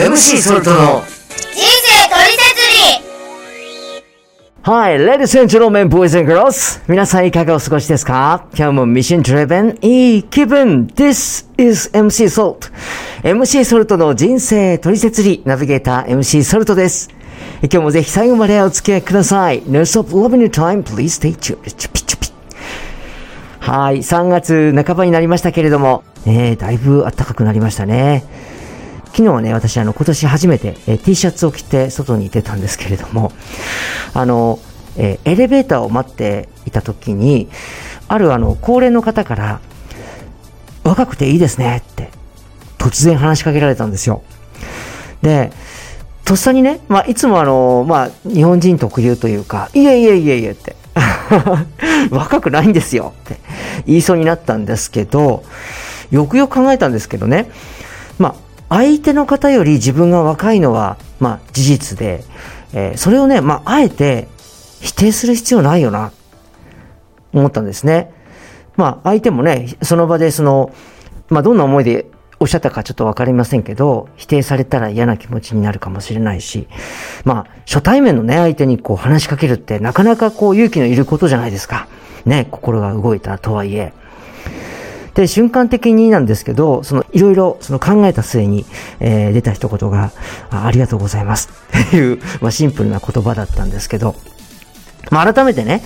MC ソルトの人生トリセツリ Hi, ladies and gentlemen, boys and girls. 皆さんいかがお過ごしですか？今日もミッションドリベンいい気分 This is MC Salt. MC ソルトの人生トリセツリナビゲーター MC ソルトです。今日もぜひ最後までお付き合いください。No stop loving your time, please stay tuned. チュピチュピ。はい、3月半ばになりましたけれども、えー、だいぶ暖かくなりましたね。昨日はね、私あの今年初めて、えー T シャツを着て外に出たんですけれども、あの、えーエレベーターを待っていた時に、あるあの、高齢の方から、若くていいですねって、突然話しかけられたんですよ。で、とっさにね、まあ、いつもあの、まあ、日本人特有というか、いえいえいえいえって、若くないんですよって言いそうになったんですけど、よくよく考えたんですけどね、まあ、相手の方より自分が若いのは、まあ、事実で、えーそれをね、まあ、あえて否定する必要ないよな、思ったんですね。まあ、相手もね、その場でその、まあ、どんな思いでおっしゃったかちょっとわかりませんけど、否定されたら嫌な気持ちになるかもしれないし、まあ、初対面のね、相手にこう話しかけるってなかなかこう勇気のいることじゃないですか。ね、心が動いたとはいえ。で、瞬間的になんですけど、その、いろいろ、その考えた末に、えー出た一言が、ありがとうございます。っていう、まあ、シンプルな言葉だったんですけど、まあ、改めてね、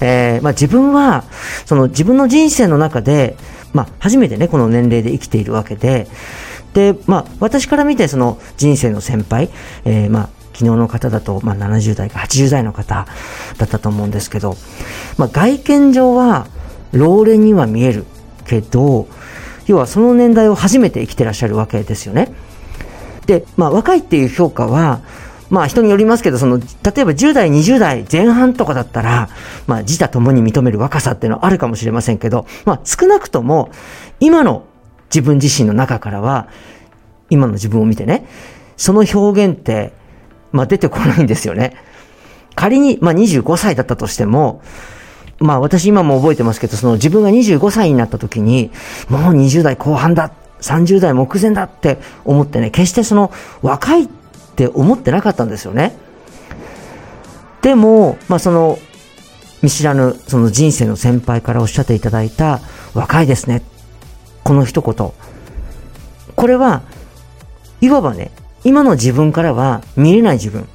えーまあ、自分は、その自分の人生の中で、まあ、初めてね、この年齢で生きているわけで、で、まあ、私から見て、その人生の先輩、えーまあ、昨日の方だと、まあ、70代か80代の方だったと思うんですけど、まあ、外見上は、老練には見える。けど、要はその年代を初めて生きてらっしゃるわけですよね。で、まあ、若いっていう評価は、まあ人によりますけど、その、例えば10代、20代前半とかだったら、まあ自他ともに認める若さっていうのはあるかもしれませんけど、まあ少なくとも、今の自分自身の中からは、今の自分を見てね、その表現って、まあ出てこないんですよね。仮に、まあ25歳だったとしても、まあ私今も覚えてますけど、その自分が25歳になった時に、もう20代後半だ、30代目前だって思ってね、決してその若いって思ってなかったんですよね。でも、まあその、見知らぬその人生の先輩からおっしゃっていただいた若いですね。この一言。これは、いわばね、今の自分からは見れない自分。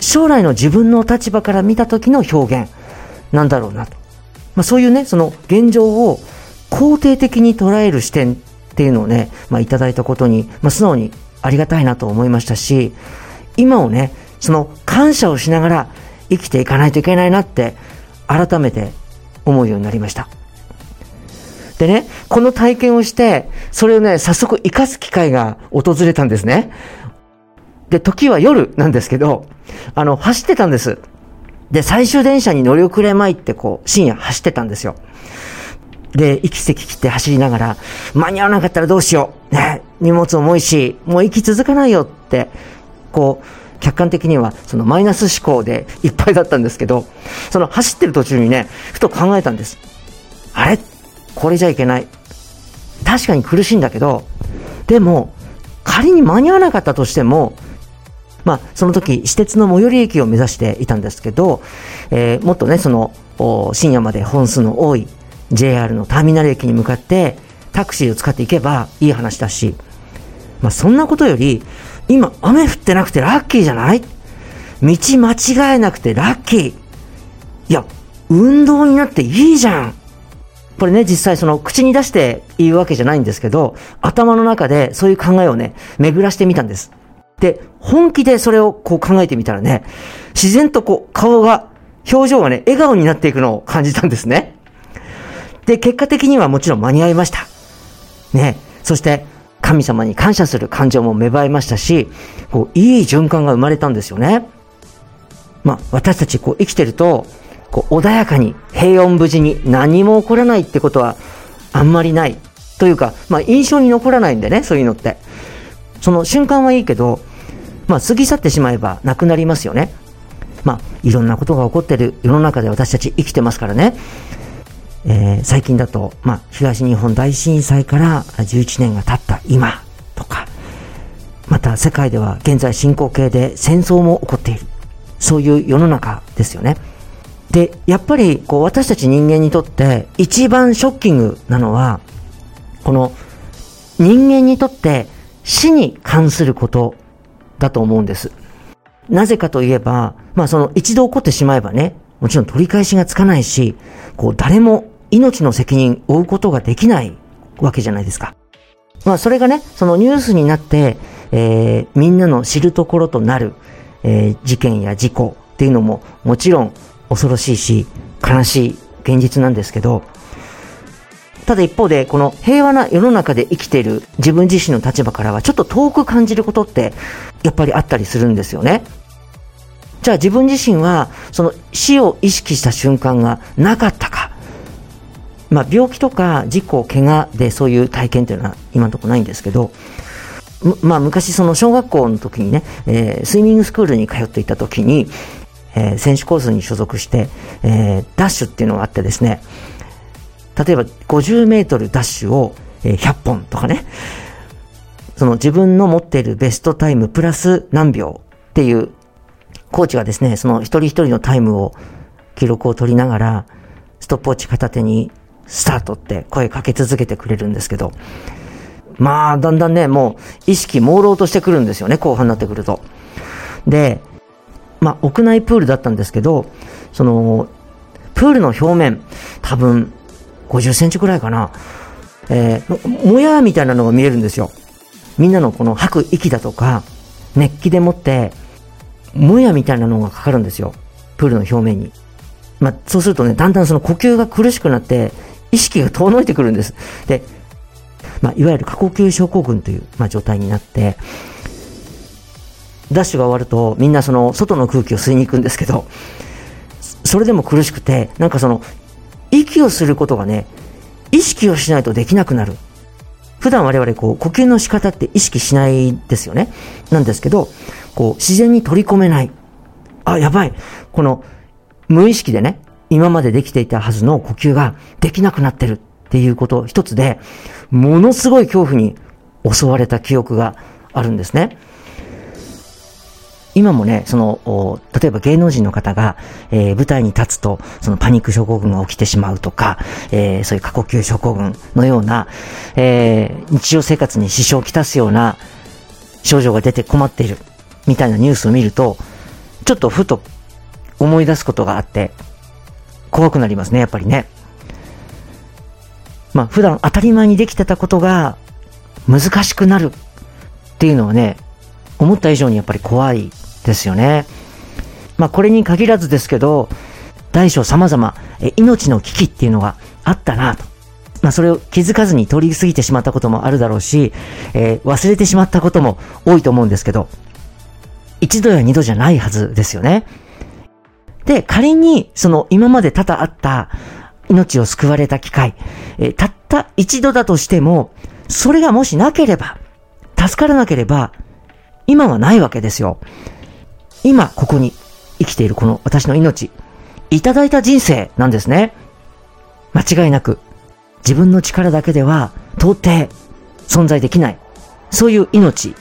将来の自分の立場から見た時の表現なんだろうなと。まあそういうね、その現状を肯定的に捉える視点っていうのをね、まあいただいたことに、まあ素直にありがたいなと思いましたし、今をね、その感謝をしながら生きていかないといけないなって改めて思うようになりました。でね、この体験をして、それをね、早速活かす機会が訪れたんですね。で、時は夜なんですけど、あの、走ってたんです。で、最終電車に乗り遅れまいってこう、深夜走ってたんですよ。で、息せき切って走りながら、間に合わなかったらどうしよう。ね、荷物重いし、もう息続かないよって、こう、客観的にはそのマイナス思考でいっぱいだったんですけど、その走ってる途中にね、ふと考えたんです。あれ？これじゃいけない。確かに苦しいんだけど、でも、仮に間に合わなかったとしても、まあ、その時、私鉄の最寄り駅を目指していたんですけど、えーもっとね、その、深夜まで本数の多い JR のターミナル駅に向かって、タクシーを使っていけばいい話だし、まあ、そんなことより、今、雨降ってなくてラッキーじゃない？道間違えなくてラッキー。いや、運動になっていいじゃん。これね、実際その口に出して言うわけじゃないんですけど、頭の中でそういう考えをね、巡らしてみたんです。で、本気でそれをこう考えてみたらね、自然とこう顔が、表情がね、笑顔になっていくのを感じたんですね。で、結果的にはもちろん間に合いました。ね、そして神様に感謝する感情も芽生えましたし、こう、いい循環が生まれたんですよね。まあ、私たちこう生きてると、こう、穏やかに、平穏無事に何も起こらないってことはあんまりない。というか、まあ、印象に残らないんでね、そういうのって。その瞬間はいいけど、まあ、過ぎ去ってしまえばなくなりますよね。まあ、いろんなことが起こってる世の中で私たち生きてますからね。えー最近だと、まあ、東日本大震災から11年が経った今とか、また世界では現在進行形で戦争も起こっている。そういう世の中ですよね。で、やっぱりこう私たち人間にとって一番ショッキングなのは、この人間にとって死に関することだと思うんです。なぜかといえば、まあその一度起こってしまえばね、もちろん取り返しがつかないし、こう誰も命の責任を負うことができないわけじゃないですか。まあそれがね、そのニュースになって、えー、みんなの知るところとなる、えー、事件や事故っていうのももちろん恐ろしいし、悲しい現実なんですけど、ただ一方で、この平和な世の中で生きている自分自身の立場からはちょっと遠く感じることってやっぱりあったりするんですよね。じゃあ自分自身はその死を意識した瞬間がなかったか。まあ病気とか事故、怪我でそういう体験っていうのは今のところないんですけど、まあ昔その小学校の時にね、えー、スイミングスクールに通っていた時に、えー、選手コースに所属して、えー、ダッシュっていうのがあってですね、例えば50メートルダッシュを、100本とかね、その自分の持っているベストタイムプラス何秒っていうコーチがですね、その一人一人のタイムを記録を取りながら、ストップウォッチ片手にスタートって声かけ続けてくれるんですけど、まあ、だんだんね、もう意識朦朧としてくるんですよね、後半になってくると。で、まあ、屋内プールだったんですけど、その、プールの表面、多分、50センチくらいかな、えー、もやみたいなのが見えるんですよ。みんなのこの吐く息だとか、熱気でもって、もやみたいなのがかかるんですよ。プールの表面に。まあ、そうするとね、だんだんその呼吸が苦しくなって、意識が遠のいてくるんです。で、まあ、いわゆる過呼吸症候群という、まあ、状態になって、ダッシュが終わるとみんなその外の空気を吸いに行くんですけど、それでも苦しくて、なんかその、息をすることがね、意識をしないとできなくなる。普段我々こう、呼吸の仕方って意識しないですよね。なんですけど、こう、自然に取り込めない。あ、やばい。この、無意識でね、今までできていたはずの呼吸ができなくなってるっていうこと一つで、ものすごい恐怖に襲われた記憶があるんですね。今もね、その、例えば芸能人の方が、えー、舞台に立つと、そのパニック症候群が起きてしまうとか、えー、そういう過呼吸症候群のような、えー、日常生活に支障をきたすような症状が出て困っている、みたいなニュースを見ると、ちょっとふと思い出すことがあって、怖くなりますね、やっぱりね。まあ、普段当たり前にできてたことが難しくなるっていうのはね、思った以上にやっぱり怖いですよね。まあこれに限らずですけど、大小様々、え命の危機っていうのがあったなと。まあそれを気づかずに通り過ぎてしまったこともあるだろうし、えー、忘れてしまったことも多いと思うんですけど、一度や二度じゃないはずですよね。で、仮に、その今まで多々あった命を救われた機会、えー、たった一度だとしても、それがもしなければ、助からなければ、今はないわけですよ。今、ここに生きているこの私の命、いただいた人生なんですね。間違いなく、自分の力だけでは到底存在できない。そういう命。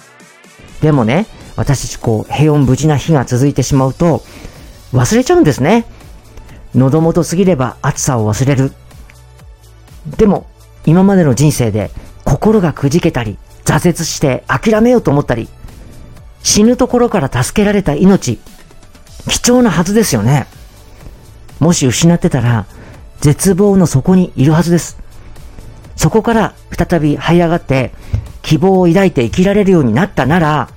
でもね、私たちこう、平穏無事な日が続いてしまうと、忘れちゃうんですね。喉元すぎれば暑さを忘れる。でも、今までの人生で心がくじけたり、挫折して諦めようと思ったり、死ぬところから助けられた命、貴重なはずですよね。もし失ってたら、絶望の底にいるはずです。そこから再び這い上がって、希望を抱いて生きられるようになったなら、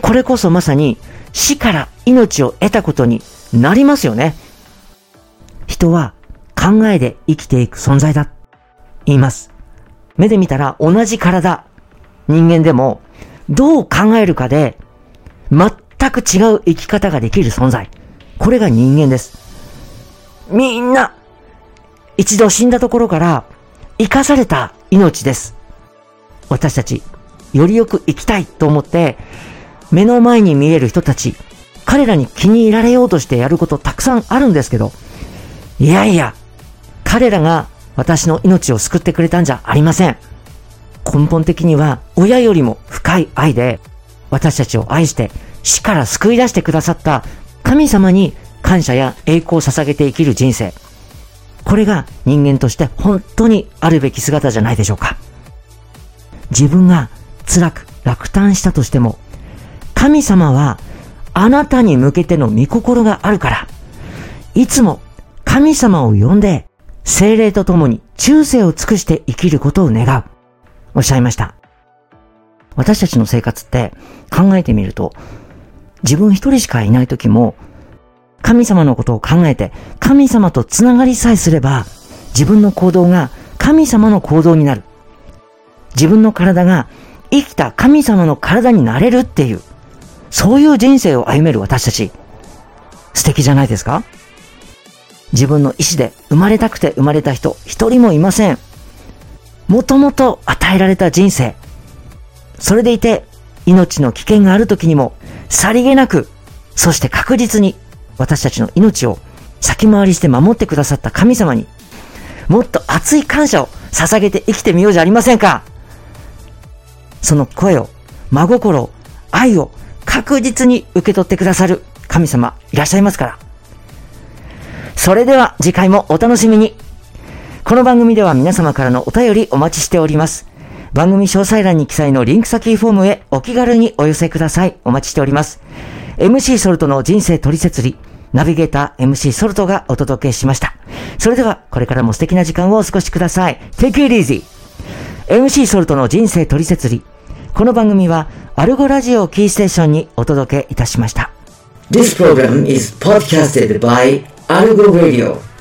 これこそまさに死から命を得たことになりますよね。人は考えで生きていく存在だ。言います。目で見たら同じ体、人間でもどう考えるかで全く違う生き方ができる存在。これが人間です。みんな、一度死んだところから生かされた命です。私たち、よりよく生きたいと思って、目の前に見える人たち、彼らに気に入られようとしてやることたくさんあるんですけど、いやいや、彼らが私の命を救ってくれたんじゃありません。根本的には親よりも深い愛で、私たちを愛して死から救い出してくださった神様に感謝や栄光を捧げて生きる人生。これが人間として本当にあるべき姿じゃないでしょうか。自分が辛く落胆したとしても、神様はあなたに向けての御心があるから、いつも神様を呼んで精霊と共に忠誠を尽くして生きることを願う。おっしゃいました。私たちの生活って考えてみると、自分一人しかいない時も、神様のことを考えて、神様と繋がりさえすれば、自分の行動が神様の行動になる。自分の体が生きた神様の体になれるっていう、そういう人生を歩める私たち、素敵じゃないですか？自分の意志で生まれたくて生まれた人、一人もいません。もともと与えられた人生。それでいて、命の危険がある時にも、さりげなく、そして確実に、私たちの命を先回りして守ってくださった神様に、もっと熱い感謝を捧げて生きてみようじゃありませんかその声を、真心を、愛を確実に受け取ってくださる神様いらっしゃいますから。それでは次回もお楽しみに。この番組では皆様からのお便りお待ちしております。番組詳細欄に記載のリンク先フォームへお気軽にお寄せください。お待ちしております。MC ソルトの人生取説理、ナビゲーター MC ソルトがお届けしました。それではこれからも素敵な時間をお過ごしください。Take it easy! MC ソルトの人生取説理。この番組はアルゴラジオキーステーションにお届けいたしました。This program is podcasted by Algo Radio